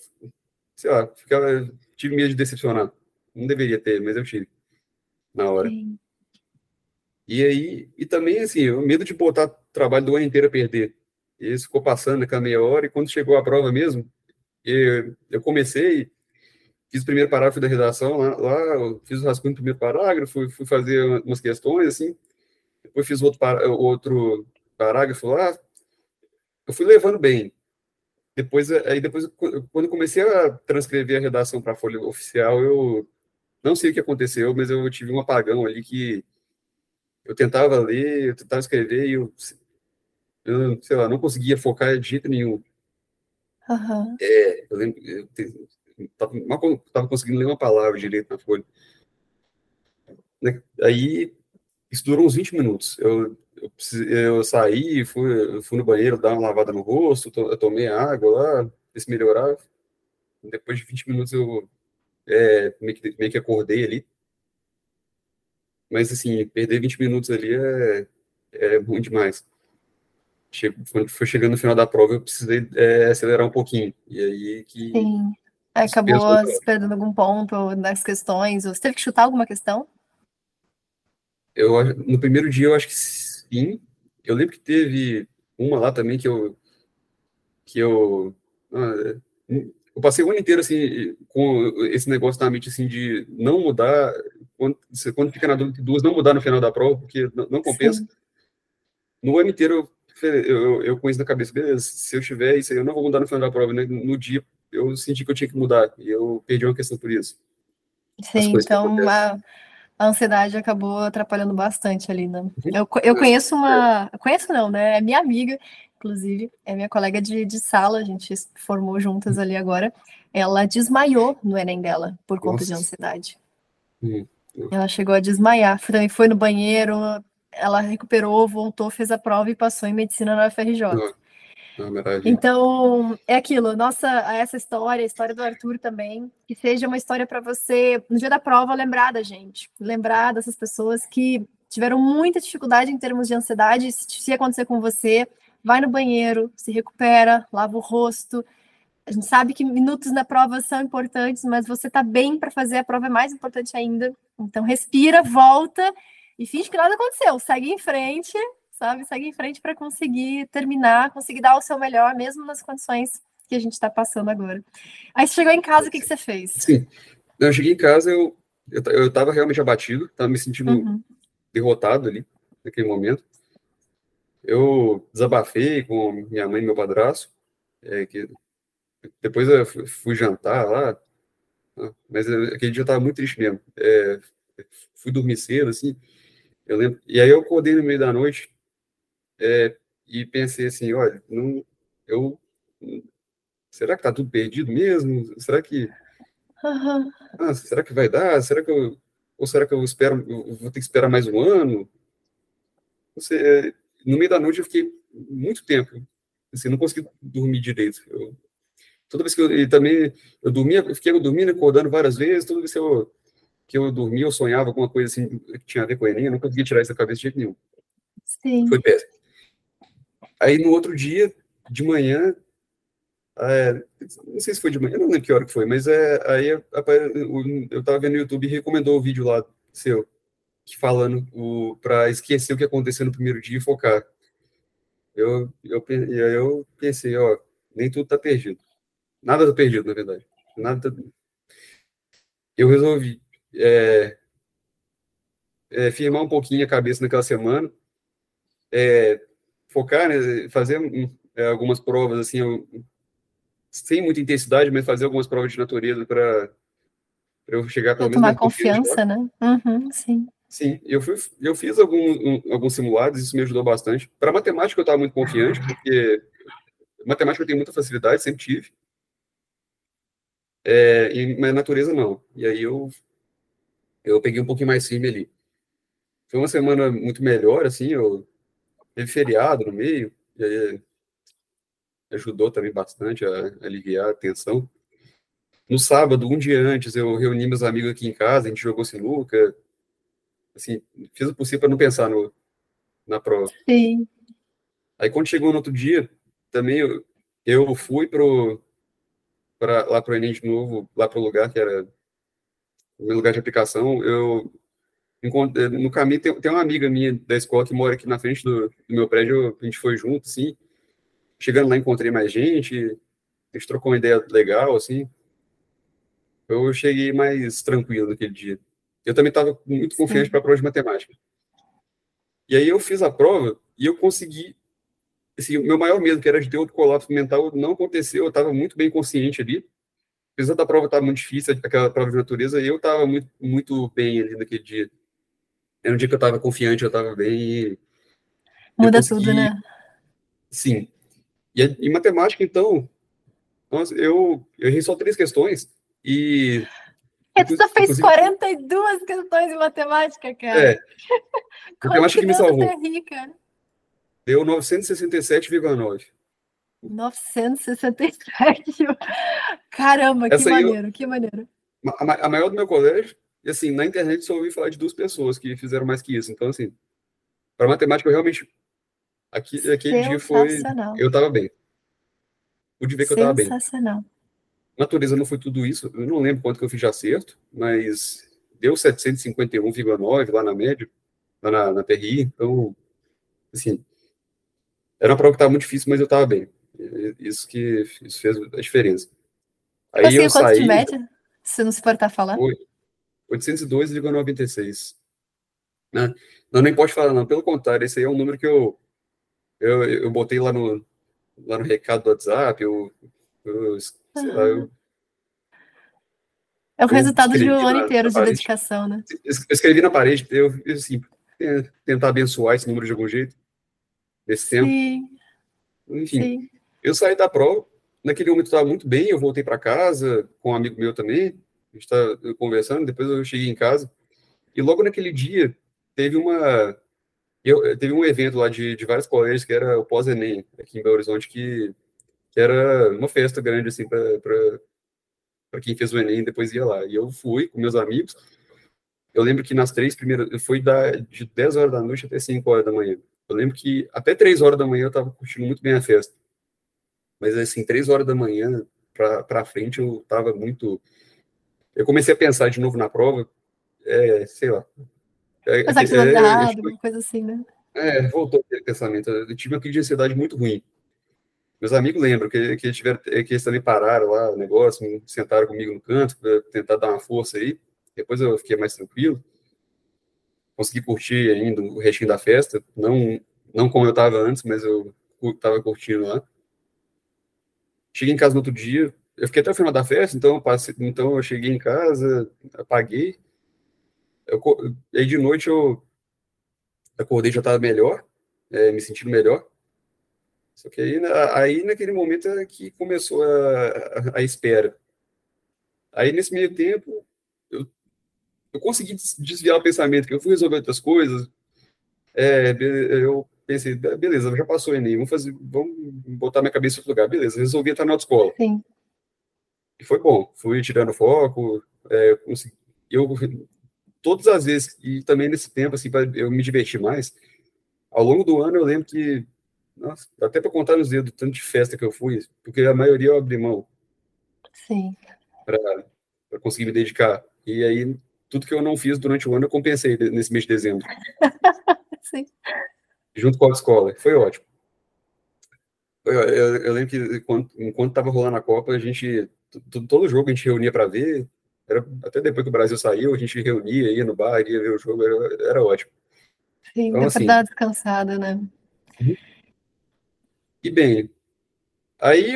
sei lá, ficava, tive medo de decepcionar. Não deveria ter, mas eu tive, na hora. Sim. E aí, e também, assim, o medo de botar trabalho do ano inteiro a perder. E ficou passando naquela meia hora, e quando chegou a prova mesmo, eu, eu comecei, fiz o primeiro parágrafo da redação, lá, lá fiz o rascunho do primeiro parágrafo, fui, fui fazer umas questões, assim, depois fiz outro, outro parágrafo lá, eu fui levando bem. Depois, aí depois, quando comecei a transcrever a redação para a folha oficial, eu não sei o que aconteceu, mas eu tive um apagão ali que eu tentava ler, eu tentava escrever e eu, eu sei lá, não conseguia focar de jeito nenhum. Uhum. É, eu lembro, eu tava, conseguindo ler uma palavra direito na folha. Né, aí, isso durou uns 20 minutos. Eu, eu, eu saí, fui, fui no banheiro dar uma lavada no rosto, to, tomei água lá, se melhorava. Depois de 20 minutos eu é, meio, que, meio que acordei ali. Mas, assim, perder 20 minutos ali é, é ruim demais. Quando foi chegando no final da prova, eu precisei é, acelerar um pouquinho. E aí que. Sim. Acabou se perdendo algum ponto nas questões. Você teve que chutar alguma questão? Eu, no primeiro dia, eu acho que sim. Eu lembro que teve uma lá também que eu. Que eu. Ah, eu passei o ano inteiro assim, com esse negócio da mente assim, de não mudar. Quando, quando fica na dúvida, duas não mudar no final da prova, porque não, não compensa. Sim. No ano inteiro, eu, eu, eu com isso na cabeça, beleza, se eu tiver isso aí, eu não vou mudar no final da prova. Né? No dia, eu senti que eu tinha que mudar, e eu perdi uma questão por isso. Sim, então a, a, ansiedade acabou atrapalhando bastante ali, né? Uhum. Eu, eu conheço uma. Conheço não, né? É minha amiga, inclusive, é minha colega de, de sala, a gente formou juntas ali agora. Ela desmaiou no Enem dela por conta Nossa. de ansiedade. Uhum. Ela chegou a desmaiar, também foi no banheiro, ela recuperou, voltou, fez a prova e passou em medicina na UFRJ. Então, é aquilo, nossa, essa história, a história do Arthur também, que seja uma história para você, no dia da prova, lembrar da gente, lembrar dessas pessoas que tiveram muita dificuldade em termos de ansiedade, se acontecer com você, vai no banheiro, se recupera, lava o rosto. A gente sabe que minutos na prova são importantes, mas você tá bem para fazer a prova é mais importante ainda. Então, respira, volta e finge que nada aconteceu, segue em frente sabe? Segue em frente para conseguir terminar, conseguir dar o seu melhor, mesmo nas condições que a gente está passando agora. Aí você chegou em casa, o que, que você fez? Sim, eu cheguei em casa, eu eu estava realmente abatido, estava me sentindo uhum. derrotado ali, naquele momento. Eu desabafei com minha mãe e meu padrasto, é, que depois eu fui jantar lá, né, mas aquele dia eu estava muito triste mesmo. É, fui dormir cedo, assim, eu lembro, e aí eu acordei no meio da noite, é, e pensei assim, olha, não, eu, será que está tudo perdido mesmo? Será que, uhum. ah, será que vai dar? Será que eu, ou será que eu espero, eu vou ter que esperar mais um ano? Você, é, no meio da noite eu fiquei muito tempo, assim, não consegui dormir direito. Eu, toda vez que eu, e também, eu dormia, eu fiquei dormindo, acordando várias vezes, toda vez que eu, que eu dormia, eu sonhava com uma coisa assim, que tinha a ver com o Enem, eu não conseguia tirar isso da cabeça de jeito nenhum. Sim. Foi péssimo. Aí no outro dia, de manhã, é, não sei se foi de manhã, não lembro que hora que foi, mas é, aí eu estava vendo no YouTube e recomendou o vídeo lá seu, que falando para esquecer o que aconteceu no primeiro dia e focar. Eu, eu, eu pensei, ó, nem tudo está perdido. Nada está perdido, na verdade. Nada tá... Eu resolvi é, é, firmar um pouquinho a cabeça naquela semana, é, focar, né, fazer é, algumas provas assim, eu, sem muita intensidade, mas fazer algumas provas de natureza para eu chegar pelo menos. Tomar confiança, né? Uhum, sim. Sim, eu, fui, eu fiz algum, um, alguns simulados, isso me ajudou bastante. Para matemática eu estava muito confiante, porque matemática eu tenho muita facilidade, sempre tive. é, e, mas natureza não. E aí eu, eu peguei um pouquinho mais firme ali. Foi uma semana muito melhor, assim, eu teve feriado no meio, e aí ajudou também bastante a, a aliviar a tensão. No sábado, um dia antes, eu reuni meus amigos aqui em casa, a gente jogou sinuca, assim, fiz o possível para não pensar no, na prova. Sim. Aí quando chegou no outro dia, também eu, eu fui pro, pra, lá pro Enem de novo, lá pro lugar que era o meu lugar de aplicação, eu no caminho tem, tem uma amiga minha da escola que mora aqui na frente do, do meu prédio, a gente foi junto, assim, chegando lá encontrei mais gente, a gente trocou uma ideia legal, assim, eu cheguei mais tranquilo naquele dia. Eu também estava muito confiante para a prova de matemática. E aí eu fiz a prova e eu consegui. Assim, o meu maior medo, que era de ter outro colapso mental, não aconteceu. Eu estava muito bem consciente ali. Apesar da prova estar muito difícil, aquela prova de natureza, eu estava muito, muito bem ali naquele dia. Era um dia que eu estava confiante, eu estava bem. E Muda consegui... tudo, né? Sim. E em matemática, então, nossa, eu, eu errei só três questões e. É, tu só fez 42 questões em matemática, cara. É. Matemática que, que me salvou. Rir, cara? Deu 967,9. 967. Caramba, Essa que maneiro, eu, que maneiro. A, maior do meu colégio, e assim, na internet só ouvi falar de duas pessoas que fizeram mais que isso. Então, assim, para matemática eu realmente. Aqui, aquele dia foi. Eu tava bem. Pude ver que eu tava bem. Sensacional. Natureza não foi tudo isso, eu não lembro quanto que eu fiz de acerto, mas deu 751,9 lá na média, lá na, na TRI, então, assim, era uma prova que estava muito difícil, mas eu estava bem. Isso que isso fez a diferença. Aí assim, eu saí, de média, se não se importar falar? 802,96. Né? Não, nem pode falar, não. Pelo contrário, esse aí é um número que eu, eu, eu botei lá no, lá no recado do WhatsApp, eu, eu lá, eu, é o resultado de um ano inteiro de dedicação, né? Eu escrevi na parede, eu, assim, tentar abençoar esse número de algum jeito, nesse tempo. Sim. Enfim, Sim. eu saí da prova, naquele momento estava muito bem, eu voltei para casa com um amigo meu também, a gente estava conversando, depois eu cheguei em casa, e logo naquele dia teve uma eu, teve um evento lá de, de vários colégios que era o pós-ENEM, aqui em Belo Horizonte, que que era uma festa grande, assim, para quem fez o Enem depois ia lá. E eu fui com meus amigos. Eu lembro que nas três primeiras, foi da, de 10 horas da noite até 5 horas da manhã. Eu lembro que até 3 horas da manhã eu estava curtindo muito bem a festa. Mas, assim, 3 horas da manhã para frente eu estava muito. Eu comecei a pensar de novo na prova, é, sei lá. É, Pensar que você é, errado, uma coisa assim, né? É, voltou aquele pensamento. Eu tive uma crise de ansiedade muito ruim. Meus amigos lembram que, que, tiveram, que eles também pararam lá o negócio, sentaram comigo no canto para tentar dar uma força aí. Depois eu fiquei mais tranquilo. Consegui curtir ainda o restinho da festa. Não, não como eu estava antes, mas eu estava curtindo lá. Cheguei em casa no outro dia. Eu fiquei até o final da festa, então eu, passei, então eu cheguei em casa, apaguei. Eu, aí de noite eu acordei já estava melhor, é, me sentindo melhor. Só que aí, aí naquele momento é que começou a, a, espera. Aí nesse meio tempo, eu, eu consegui desviar o pensamento, que eu fui resolver outras coisas. É, eu pensei, beleza, já passou o Enem, vamos, fazer, vamos botar minha cabeça outro lugar. Beleza, resolvi entrar na autoescola. Sim. E foi bom, fui tirando foco, é, eu, todas as vezes, e também nesse tempo, assim, para eu me divertir mais, ao longo do ano eu lembro que nossa, até para contar nos dedos tanto de festa que eu fui, porque a maioria eu abri mão. Sim. Para conseguir me dedicar. E aí, tudo que eu não fiz durante o ano, eu compensei nesse mês de dezembro. Sim. Junto com a escola. Foi ótimo. Eu, eu, eu lembro que enquanto estava rolando a Copa, a gente. Todo jogo a gente reunia para ver. Era, até depois que o Brasil saiu, a gente reunia, ia no bar, ia ver o jogo, era, era ótimo. Sim, então, deu assim, dar descansada, né? Uhum. E bem, aí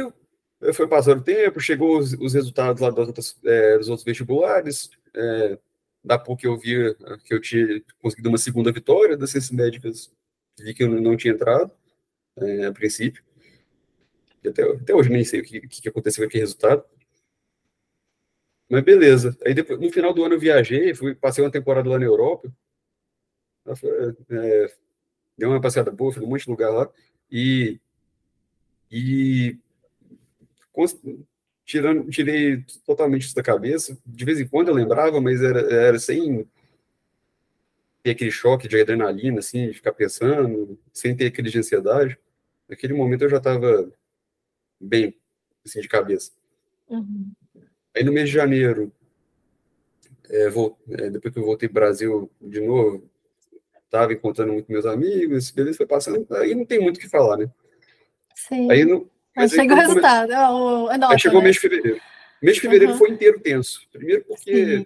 foi passando o tempo, chegou os, os resultados lá das outras, é, dos outros vestibulares, é, da PUC eu vi que eu tinha conseguido uma segunda vitória, das ciências médicas vi que eu não tinha entrado, é, a princípio. Até, até, hoje nem sei o que, que aconteceu com aquele resultado. Mas beleza. Aí depois, no final do ano eu viajei, fui, passei uma temporada lá na Europa. É, dei uma passeada boa, fui num monte de lugar lá. E, e tirando, tirei totalmente isso da cabeça. De vez em quando eu lembrava, mas era, era sem ter aquele choque de adrenalina, assim, de ficar pensando, sem ter crise de ansiedade. Naquele momento eu já estava bem, assim, de cabeça. Uhum. Aí no mês de janeiro, é, vou, é, depois que eu voltei para o Brasil de novo, estava encontrando muito meus amigos, beleza, foi passando, aí não tem muito o que falar, né? Sim. Aí, no, mas chegou o resultado, come... a nota, Aí chegou né? o mês de fevereiro. O mês de fevereiro uhum. foi inteiro tenso. Primeiro porque Sim.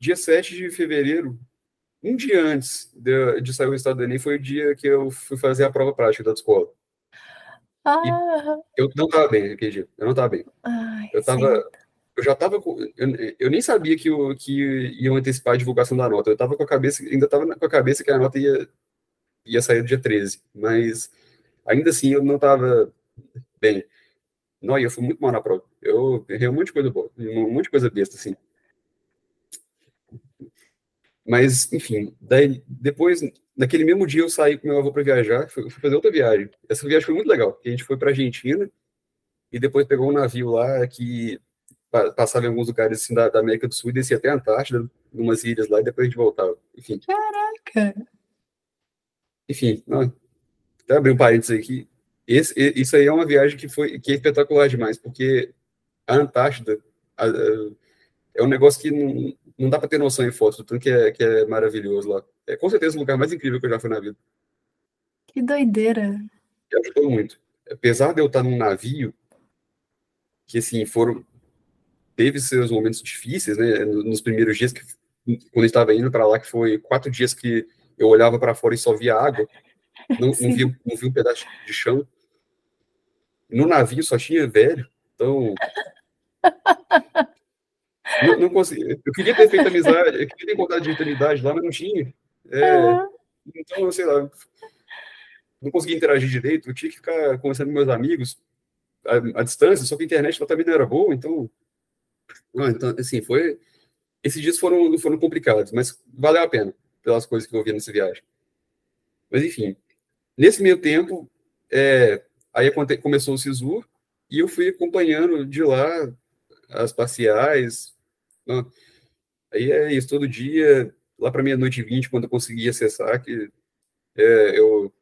dia 7 de fevereiro, um dia antes de, de sair o estado do Enem, foi o dia que eu fui fazer a prova prática da escola. Ah. eu não estava bem aquele dia. Eu não estava bem. Ai, eu tava. Eu já estava com. Eu, eu, nem sabia que, eu, que iam antecipar a divulgação da nota. Eu estava com a cabeça, ainda estava com a cabeça que a nota ia, ia sair no dia 13. Mas ainda assim eu não estava bem. Não, eu fui muito mal na prova. Eu errei um monte de coisa boa, um monte de coisa besta, assim. Mas, enfim, daí, depois, naquele mesmo dia, eu saí com meu avô para viajar, fui, fui, fazer outra viagem. Essa viagem foi muito legal, porque a gente foi para Argentina e depois pegou um navio lá que passava em alguns lugares assim, da, da, América do Sul e descia até a Antártida, umas ilhas lá, e depois a gente voltava. Enfim. Caraca! Enfim, não, até abrir um parênteses aqui. Esse, isso aí é uma viagem que foi que é espetacular demais, porque a Antártida a, a, é um negócio que não, não dá para ter noção em foto, tanto que é, que é maravilhoso lá. É com certeza o lugar mais incrível que eu já fui na vida. Que doideira. Me ajudou muito. Apesar de eu estar num navio, que assim, foram. Teve seus momentos difíceis, né? Nos primeiros dias, que, quando estava indo para lá, que foi quatro dias que eu olhava para fora e só via água, não, não, via, não via um pedaço de chão. No navio só tinha velho, então. Não, não consegui. Eu queria ter feito amizade, eu queria ter encontrado de eternidade lá, mas não tinha. É, uhum. Então, sei lá, não consegui interagir direito, eu tinha que ficar conversando com meus amigos à, à distância, só que a internet lá também não era boa, então. Não, então, assim, foi. Esses dias foram, foram complicados, mas valeu a pena pelas coisas que eu vi nessa viagem. Mas, enfim, nesse meio tempo, é, aí começou o SISU e eu fui acompanhando de lá as parciais, Aí é isso, todo dia, lá para meia-noite e vinte, quando eu conseguia acessar, que é, eu,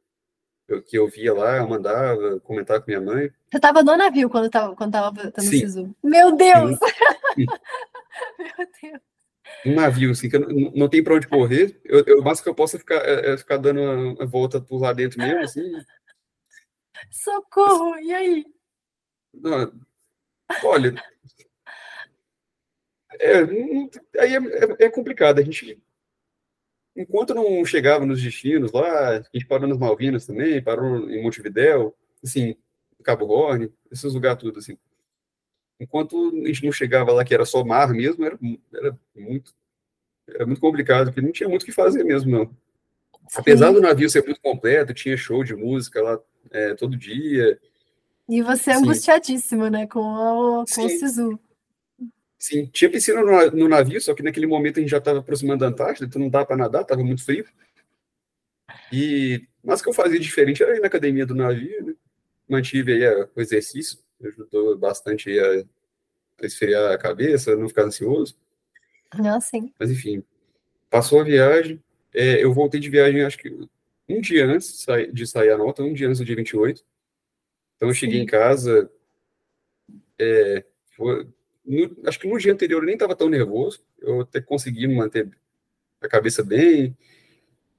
eu, que eu via lá, eu mandava, comentar com minha mãe. Você estava no navio quando estava quando tava tendo Sim. Sisu? Meu Deus! Meu Deus! Um navio, assim, que não, não tem para onde correr. Eu, eu, o máximo que eu posso é ficar, é, é ficar dando uma, volta por lá dentro mesmo, assim. Socorro! E aí? Não, olha, é, aí é, é, é, complicado. A gente, enquanto não chegava nos destinos lá, a gente parou nas Malvinas também, parou em Montevidéu, assim, Cabo Horn, esses lugares tudo assim. Enquanto a gente não chegava lá, que era só mar mesmo, era, era muito era muito complicado, porque não tinha muito o que fazer mesmo, não. Apesar do navio ser muito completo, tinha show de música lá é, todo dia. E você é angustiadíssimo, né, com, o, com o Sisu. Sim, tinha piscina no, no, navio, só que naquele momento a gente já estava aproximando da Antártida, então não dá para nadar, estava muito frio. E mas o que eu fazia diferente era ir na academia do navio, né? mantive aí a, o exercício, ajudou bastante a, a esfriar a cabeça, não ficar ansioso. Não, sim. Mas enfim, passou a viagem, é, eu voltei de viagem acho que um dia antes de sair a nota, um dia antes do dia 28. Então eu cheguei em casa, é, foi, no, acho que no dia anterior eu nem estava tão nervoso, eu até consegui manter a cabeça bem,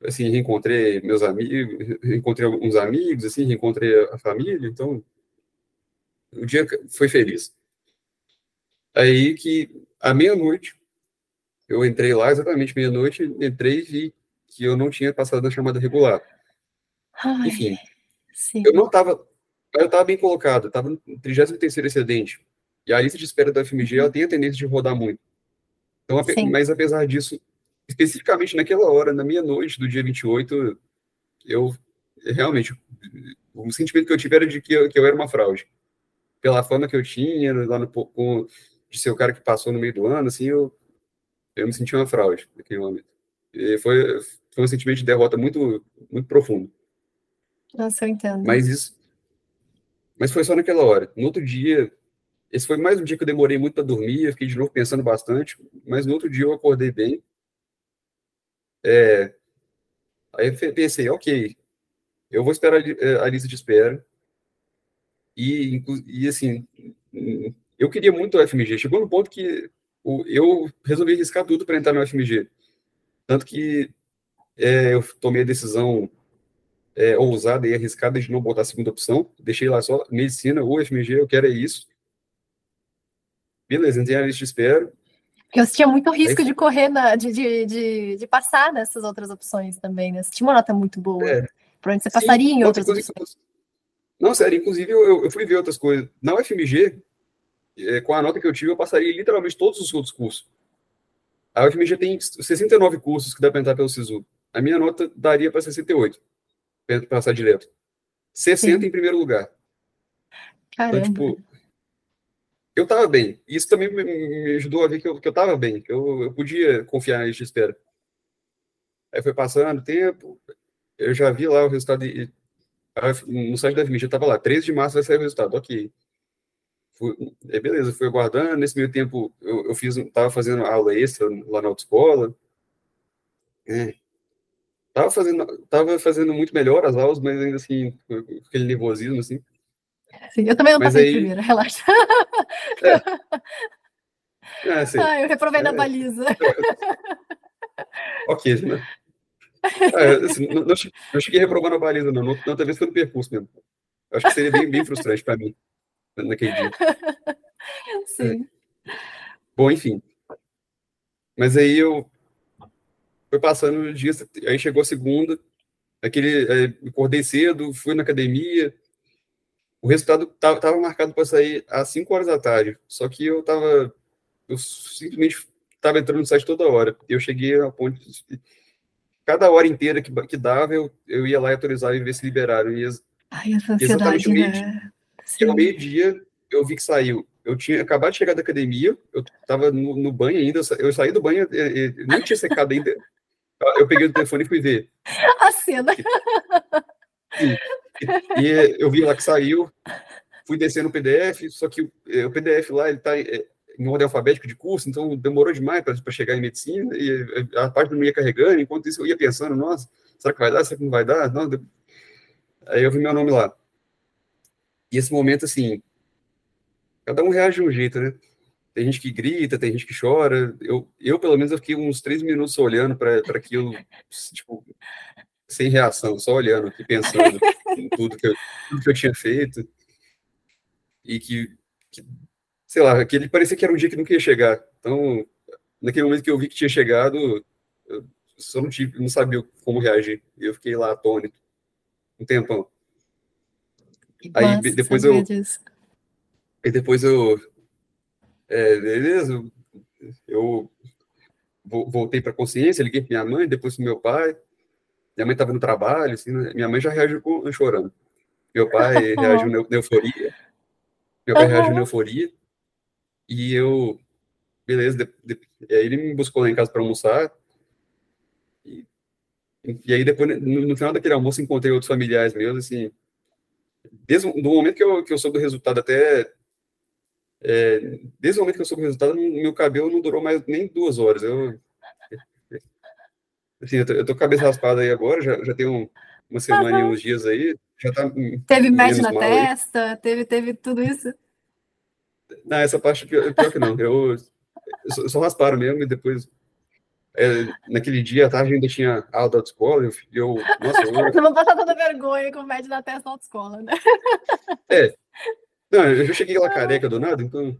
assim, reencontrei meus amigos, reencontrei alguns amigos, assim, reencontrei a família, então o dia foi feliz. Aí que, à meia-noite, eu entrei lá, exatamente meia-noite, entrei e vi que eu não tinha passado na chamada regular. Ai, Enfim, sim. eu não estava, eu estava bem colocado, estava no 33º excedente, e a lista de espera da FMG ela tem a tendência de rodar muito. Então, mas apesar disso, especificamente naquela hora, na meia-noite do dia 28, eu realmente, o sentimento que eu tive era de que eu, que eu era uma fraude. Pela fama que eu tinha, lá no, com, de ser o cara que passou no meio do ano, assim, eu, eu me senti uma fraude naquele momento. E foi, foi um sentimento de derrota muito, muito profundo. Nossa, eu entendo. Mas isso. Mas foi só naquela hora. No outro dia, esse foi mais um dia que eu demorei muito para dormir, eu fiquei de novo pensando bastante, mas no outro dia eu acordei bem. É, aí eu pensei, ok, eu vou esperar a lista de espera. E, e assim, eu queria muito o FMG. Chegou no ponto que eu resolvi arriscar tudo para entrar no FMG. Tanto que é, eu tomei a decisão é, ousada e arriscada de não botar a segunda opção. Deixei lá só medicina ou FMG, eu quero é isso. Beleza, entrei na lista de espera. Eu tinha muito risco Aí, de correr, na, de, de, de, de, passar nessas outras opções também, né? Você tinha uma nota muito boa. É, Por onde você passaria sim, em outras opções. Não, sério, inclusive eu, eu fui ver outras coisas. Na UFMG, é, com a nota que eu tive, eu passaria literalmente todos os outros cursos. A UFMG tem 69 cursos que dá para entrar pelo SISU. A minha nota daria para 68, para passar direto. 60 Sim. em primeiro lugar. Caramba. Então, tipo, eu estava bem. Isso também me ajudou a ver que eu, que eu tava bem, que eu, eu podia confiar de espera. Aí foi passando o tempo, eu já vi lá o resultado, de, no site da FMG estava lá, 13 de março vai sair o resultado, ok. Fui, é, beleza, fui aguardando. Nesse meio tempo, eu, eu fiz, tava fazendo aula extra lá na autoescola. É. Tava fazendo, tava fazendo muito melhor as aulas, mas ainda assim, aquele nervosismo, assim. Sim, eu também não mas passei aí... primeiro, relaxa. É. É, assim, ah, eu reprovei é, na baliza. ok, né? É, assim, não, não, cheguei a reprovar na baliza, não. Outra vez foi no percurso mesmo. Acho que seria bem, bem frustrante para mim naquele dia. Sim. É. Bom, enfim. Mas aí eu foi passando o dia, aí chegou a segunda, aquele, é, acordei cedo, fui na academia, o resultado estava marcado para sair às 5 horas da tarde, só que eu estava, eu simplesmente estava entrando no site toda hora, eu cheguei a ponto de, cada hora inteira que, que dava, eu, eu ia lá e autorizar e ver se liberaram, e Ai, essa ansiedade, né? E ao meio-dia, eu vi que saiu. Eu tinha acabado de chegar da academia, eu estava no, no, banho ainda, eu saí do banho, e, e, não tinha secado ainda. Eu peguei o telefone e fui ver. A cena. E, e, eu vi lá que saiu, fui descendo o PDF, só que o, é, o PDF lá, ele está é, em ordem alfabética de curso, então demorou demais para chegar em medicina, e a parte não ia carregando, enquanto isso eu ia pensando, nossa, será que vai dar, será que não vai dar? Não, Aí eu vi meu nome lá. E esse momento, assim, cada um reage de um jeito, né? Tem gente que grita, tem gente que chora. Eu, eu pelo menos, eu fiquei uns três minutos olhando para aquilo, tipo, sem reação, só olhando aqui, pensando em tudo que, eu, tudo que eu tinha feito. E que, que, sei lá, aquele parecia que era um dia que não ia chegar. Então, naquele momento que eu vi que tinha chegado, eu só não, tive, não sabia como reagir. E eu fiquei lá atônito um tempão. Aí depois eu. E depois eu. É, beleza, eu voltei para a consciência, liguei para minha mãe, depois para meu pai. Minha mãe estava no trabalho, assim, né? minha mãe já reagiu com, chorando. Meu pai reagiu na, euforia. Meu pai uhum. reagiu na euforia. E eu, beleza, de, de, e aí ele me buscou lá em casa para almoçar. E, e aí depois, no, no, final daquele almoço, encontrei outros familiares meus, assim, desde o momento que eu, que eu soube do resultado até. É, desde o momento que eu soube do resultado, meu cabelo não durou mais nem duas horas. Eu. Assim, eu tô, eu tô com a cabeça raspada aí agora, já, já tem uma semana e uns dias aí. Já tá teve médio na testa, teve, teve tudo isso? Não, essa parte pior, pior que não. Eu, eu só rasparam mesmo e depois é, naquele dia à tarde ainda tinha aula da autoescola, eu, eu nossa, eu... Não vou passar toda vergonha com médio na testa da autoescola, né? É. Não, eu já cheguei lá careca do nada, então.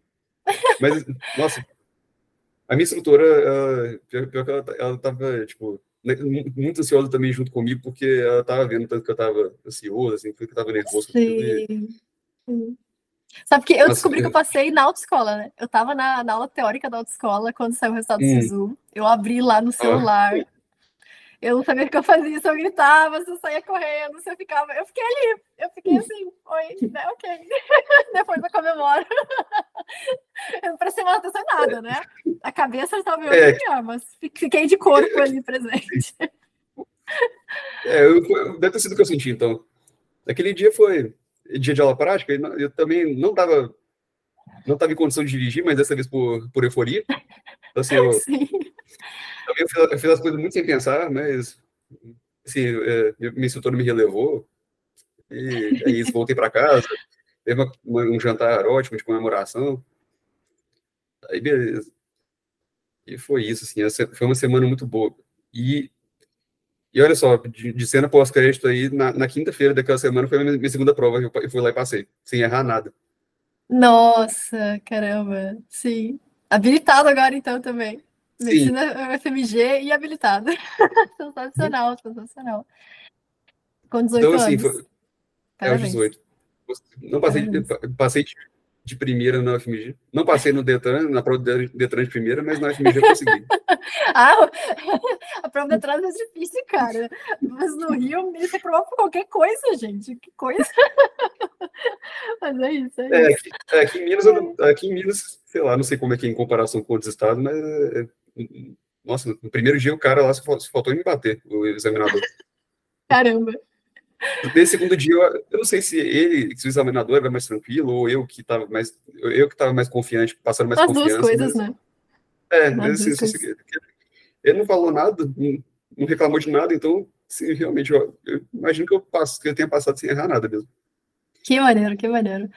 Mas, nossa, a minha instrutora, ela, pior, pior que ela, ela tava, tipo, muito ansiosa também junto comigo, porque ela tava vendo tanto que eu tava ansioso, assim, que eu tava nervoso. Sim. Sim. Sabe que eu descobri que eu passei na autoescola, né? Eu tava na, na aula teórica da autoescola quando saiu o resultado hum. do SISU. Eu abri lá no celular. Ah. Eu não sabia o que eu fazia, se eu gritava, se eu saía correndo, se eu ficava. Eu fiquei ali, eu fiquei assim, oi, né? Ok. Depois eu comemoro. Eu prestei uma nada, né? A cabeça estava meio é. melhor, mas fiquei de corpo ali presente. É, eu, deve ter sido o que eu senti, então. Aquele dia foi dia de aula prática, eu também não estava não tava em condição de dirigir, mas dessa vez por, por euforia. Então, assim, eu, Eu, fiz, eu fiz as coisas muito sem pensar, mas assim, é, minha instrutora me relevou, e é isso, voltei para casa, teve uma, uma, um jantar ótimo de comemoração, aí beleza. E foi isso, assim, foi uma semana muito boa. E, e olha só, de, de cena pós-crédito aí, na, na quinta-feira daquela semana foi a minha, minha segunda prova, eu, eu fui lá e passei, sem errar nada. Nossa, caramba, sim. Habilitado agora então também. Medicina FMG e habilitado. sensacional, sensacional. Com 18 então, assim, anos. Foi, é, aos 18. Não passei, passei de primeira na UFMG. Não passei no Detran, na prova do Detran de primeira, mas na UFMG eu consegui. ah, a prova do Detran é difícil, cara. Mas no Rio, você prova por qualquer coisa, gente. Que coisa. mas é isso, é, é isso. Aqui, é, aqui, em Minas, aqui em Minas, sei lá, não sei como é que é em comparação com outros estados, mas é, nossa, no primeiro dia o cara lá só faltou me bater, o examinador. Caramba. Nesse segundo dia, eu, não sei se ele, se o examinador era mais tranquilo, ou eu que estava mais, eu que estava mais confiante, passando mais As confiança. As duas coisas, mas, né? É, mas, assim, assim, ele não falou nada, não, reclamou de nada, então, sim, realmente, eu, eu imagino que eu, passo, que eu tenha passado sem errar nada mesmo. Que maneiro, que maneiro.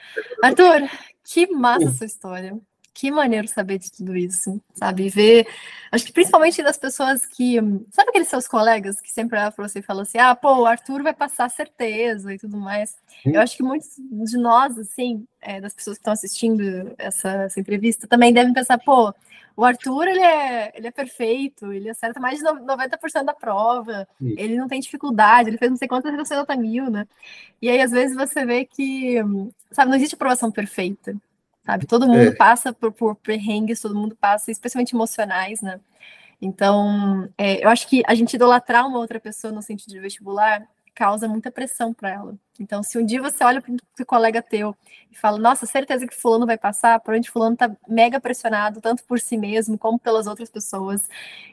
Arthur, que massa essa história que maneiro saber de tudo isso, sabe? Ver, acho que principalmente das pessoas que. Sabe aqueles seus colegas que sempre olham para você e falam assim: ah, pô, o Arthur vai passar certeza e tudo mais. Eu acho que muitos de nós, assim, é, das pessoas que estão assistindo essa, essa, entrevista, também devem pensar: pô, o Arthur, ele é, ele é perfeito, ele acerta mais de 90% da prova, Sim. ele não tem dificuldade, ele fez não sei quantas 60 mil, né? E aí, às vezes, você vê que, sabe, não existe aprovação perfeita sabe? Todo mundo é. passa por, por perrengues, todo mundo passa, especialmente emocionais, né? Então, é, eu acho que a gente idolatrar uma outra pessoa no sentido de vestibular causa muita pressão para ela. Então, se um dia você olha para um colega teu e fala, nossa, certeza que fulano vai passar, onde fulano tá mega pressionado, tanto por si mesmo como pelas outras pessoas.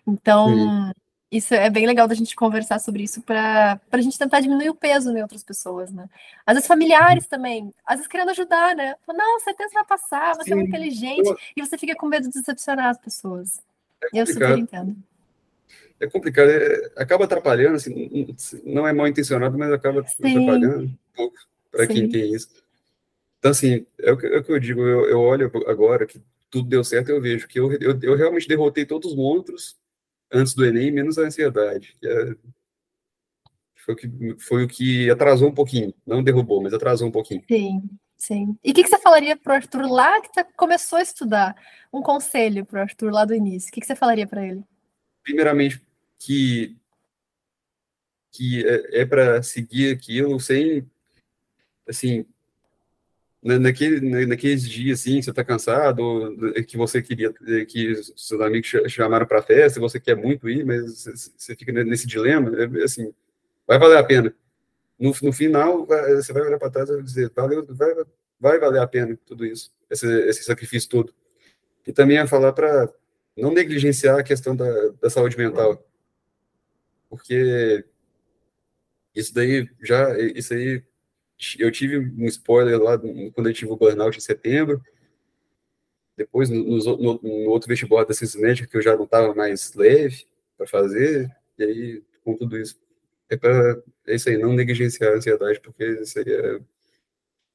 Então, isso é bem legal da gente conversar sobre isso para a gente tentar diminuir o peso em outras pessoas, né? Às vezes familiares também, às vezes querendo ajudar, né? Não, certeza vai passar, você Sim. é muito inteligente, eu... e você fica com medo de decepcionar as pessoas. É eu super entendo. É complicado, é, acaba atrapalhando, assim, não é mal intencionado, mas acaba Sim. atrapalhando um pouco para quem tem isso. Então, assim, é o que, é o que eu digo, eu, eu, olho agora que tudo deu certo, eu vejo que eu, eu, eu realmente derrotei todos os monstros antes do Enem, menos a ansiedade. É, foi, o que, foi o que atrasou um pouquinho. Não derrubou, mas atrasou um pouquinho. Sim, sim. E o que, que, você falaria para o Arthur lá que tá, começou a estudar? Um conselho para o Arthur lá do início. O que, que você falaria para ele? Primeiramente, que, que é, é para seguir aquilo sem, assim, naquele, naqueles dias assim, você está cansado, que você queria, que seus amigos chamaram para festa, você quer muito ir, mas você fica nesse dilema, é, assim, vai valer a pena. No, no final, você vai olhar para trás e vai dizer, valeu, vai, vai valer a pena tudo isso, esse, esse sacrifício todo. E também é falar para não negligenciar a questão da, da saúde mental, porque isso daí já, isso aí eu tive um spoiler lá quando eu tive o burnout em setembro. Depois, no, no, no outro vestibular da médica, que eu já não estava mais leve para fazer. E aí, com tudo isso. É, pra, é isso aí, não negligenciar a ansiedade, porque isso aí é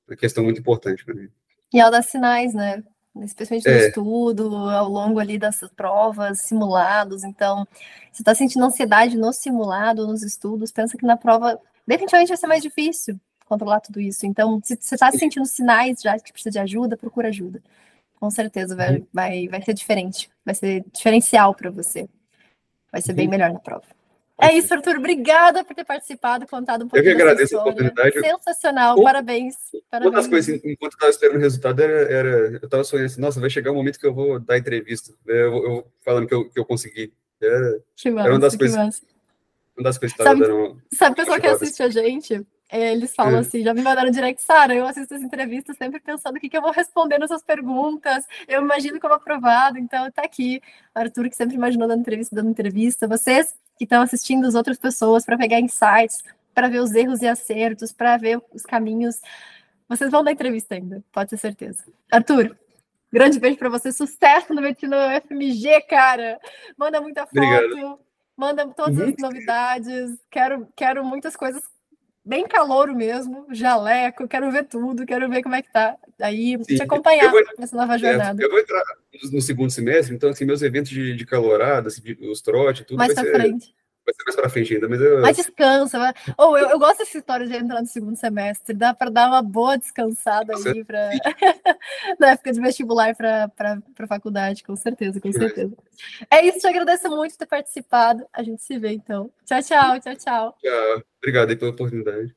uma questão muito importante para mim. E ela dá sinais, né? Especialmente no é. estudo, ao longo ali dessas provas, simulados. Então, você está sentindo ansiedade no simulado, nos estudos, pensa que na prova definitivamente vai ser mais difícil controlar tudo isso. Então, se você está sentindo sinais já que precisa de ajuda, procura ajuda. Com certeza vai, uhum. vai, vai ser diferente. Vai ser diferencial para você. Vai ser bem melhor na prova. É isso, Arthur. Obrigada por ter participado, contado um pouquinho. Eu que agradeço a oportunidade. Sensacional, parabéns. parabéns. Uma das coisas, enquanto eu estava esperando o resultado, era, era eu estava sonhando assim, nossa, vai chegar o um momento que eu vou dar entrevista. Eu, eu falando que eu, que eu consegui. Era, que massa, era uma das coisas. Massa. Uma das coisas que estava dando. Sabe o pessoal que assiste a gente? Eles falam é. assim, já me mandaram direct, Sara, eu assisto as entrevistas sempre pensando o que, que eu vou responder nessas perguntas, eu imagino como aprovado, então tá aqui. Arthur, que sempre imaginou dando entrevista, dando entrevista. Vocês que estão assistindo as outras pessoas para pegar insights, para ver os erros e acertos, para ver os caminhos. Vocês vão dar entrevista ainda, pode ter certeza. Arthur, grande beijo para você, sucesso no Medicina FMG, cara. Manda muita foto, Obrigado. manda todas uhum. as novidades. Quero, quero muitas coisas bem calouro mesmo, jaleco, quero ver tudo, quero ver como é que tá. Aí, Sim, te acompanhar vou, nessa nova jornada. Eu vou entrar no segundo semestre, então, assim, meus eventos de, de calorada, assim, os trote, tudo Mais vai pra ser, frente. Vai ser mais pra frente ainda, mas eu... Mas descansa. Vai... Oh, eu, eu gosto dessa história de entrar no segundo semestre, dá para dar uma boa descansada Nossa, aí pra... na época de vestibular para para faculdade, com certeza, com certeza. É isso, te agradeço muito por ter participado. A gente se vê então. Tchau, tchau, tchau, tchau. Tchau. Obrigado aí pela oportunidade.